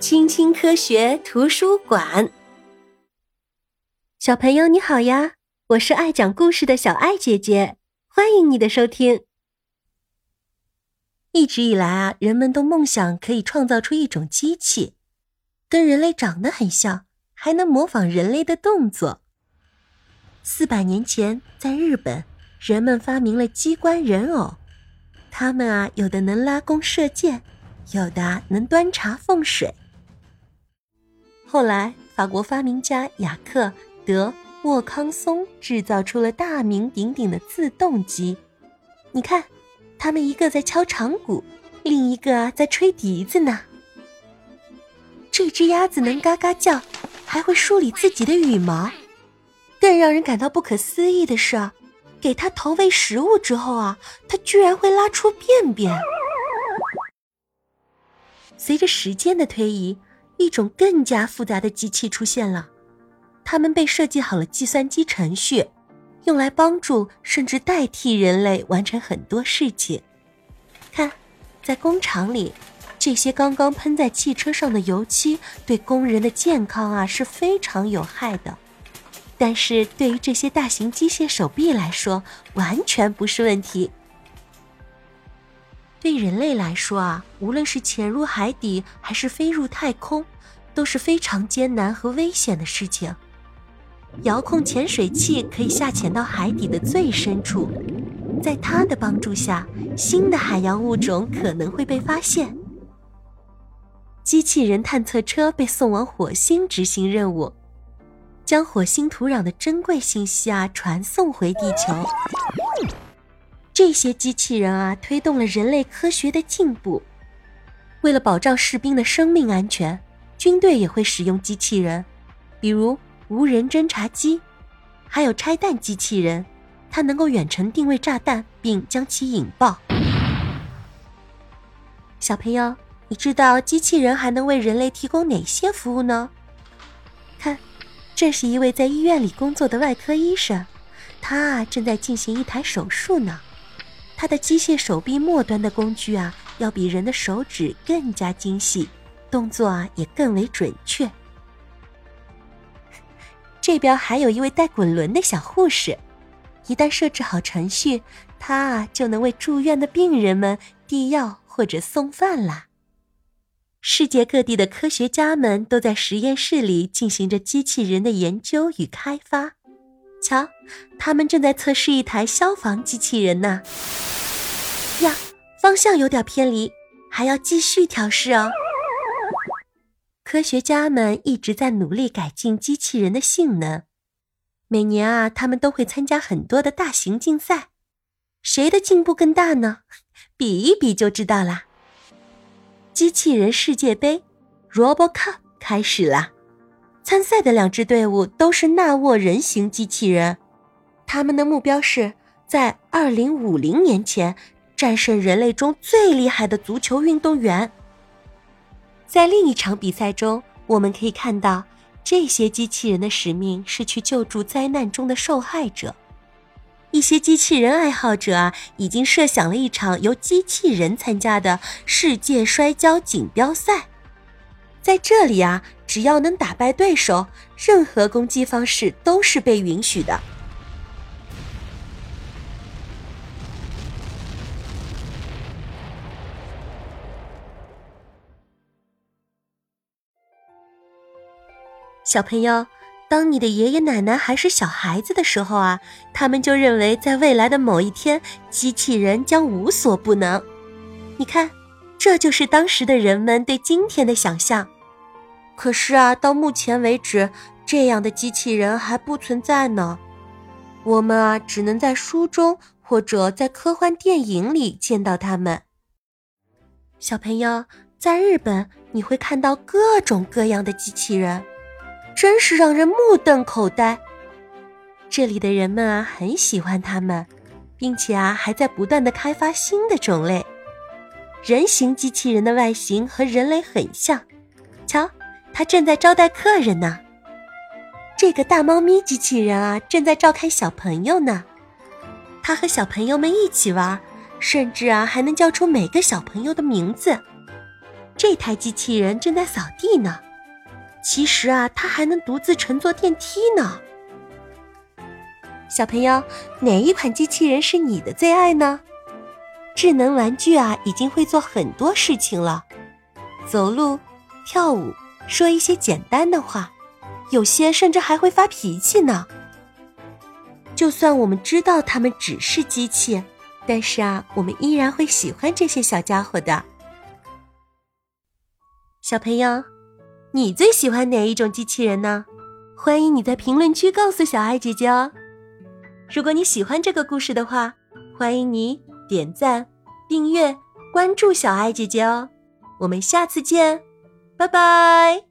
青青科学图书馆，小朋友你好呀！我是爱讲故事的小爱姐姐，欢迎你的收听。一直以来啊，人们都梦想可以创造出一种机器，跟人类长得很像，还能模仿人类的动作。四百年前，在日本，人们发明了机关人偶，他们啊，有的能拉弓射箭，有的能端茶奉水。后来，法国发明家雅克·德·沃康松制造出了大名鼎鼎的自动机。你看，他们一个在敲长鼓，另一个在吹笛子呢。这只鸭子能嘎嘎叫，还会梳理自己的羽毛。更让人感到不可思议的是，给它投喂食物之后啊，它居然会拉出便便。随着时间的推移。一种更加复杂的机器出现了，它们被设计好了计算机程序，用来帮助甚至代替人类完成很多事情。看，在工厂里，这些刚刚喷在汽车上的油漆对工人的健康啊是非常有害的，但是对于这些大型机械手臂来说，完全不是问题。对人类来说啊，无论是潜入海底还是飞入太空，都是非常艰难和危险的事情。遥控潜水器可以下潜到海底的最深处，在它的帮助下，新的海洋物种可能会被发现。机器人探测车被送往火星执行任务，将火星土壤的珍贵信息啊传送回地球。这些机器人啊，推动了人类科学的进步。为了保障士兵的生命安全，军队也会使用机器人，比如无人侦察机，还有拆弹机器人，它能够远程定位炸弹并将其引爆。小朋友，你知道机器人还能为人类提供哪些服务呢？看，这是一位在医院里工作的外科医生，他啊正在进行一台手术呢。它的机械手臂末端的工具啊，要比人的手指更加精细，动作啊也更为准确。这边还有一位带滚轮的小护士，一旦设置好程序，他啊就能为住院的病人们递药或者送饭啦。世界各地的科学家们都在实验室里进行着机器人的研究与开发。瞧，他们正在测试一台消防机器人呢。呀，方向有点偏离，还要继续调试哦。科学家们一直在努力改进机器人的性能。每年啊，他们都会参加很多的大型竞赛，谁的进步更大呢？比一比就知道啦。机器人世界杯，Robo Cup） 开始了。参赛的两支队伍都是纳沃人形机器人，他们的目标是在二零五零年前战胜人类中最厉害的足球运动员。在另一场比赛中，我们可以看到这些机器人的使命是去救助灾难中的受害者。一些机器人爱好者啊，已经设想了一场由机器人参加的世界摔跤锦标赛。在这里啊，只要能打败对手，任何攻击方式都是被允许的。小朋友，当你的爷爷奶奶还是小孩子的时候啊，他们就认为在未来的某一天，机器人将无所不能。你看，这就是当时的人们对今天的想象。可是啊，到目前为止，这样的机器人还不存在呢。我们啊，只能在书中或者在科幻电影里见到它们。小朋友，在日本你会看到各种各样的机器人，真是让人目瞪口呆。这里的人们啊，很喜欢它们，并且啊，还在不断的开发新的种类。人形机器人的外形和人类很像，他正在招待客人呢。这个大猫咪机器人啊，正在照看小朋友呢。他和小朋友们一起玩，甚至啊还能叫出每个小朋友的名字。这台机器人正在扫地呢。其实啊，它还能独自乘坐电梯呢。小朋友，哪一款机器人是你的最爱呢？智能玩具啊，已经会做很多事情了，走路、跳舞、说一些简单的话，有些甚至还会发脾气呢。就算我们知道它们只是机器，但是啊，我们依然会喜欢这些小家伙的。小朋友，你最喜欢哪一种机器人呢？欢迎你在评论区告诉小爱姐姐哦。如果你喜欢这个故事的话，欢迎你点赞、订阅、关注小爱姐姐哦。我们下次见，拜拜。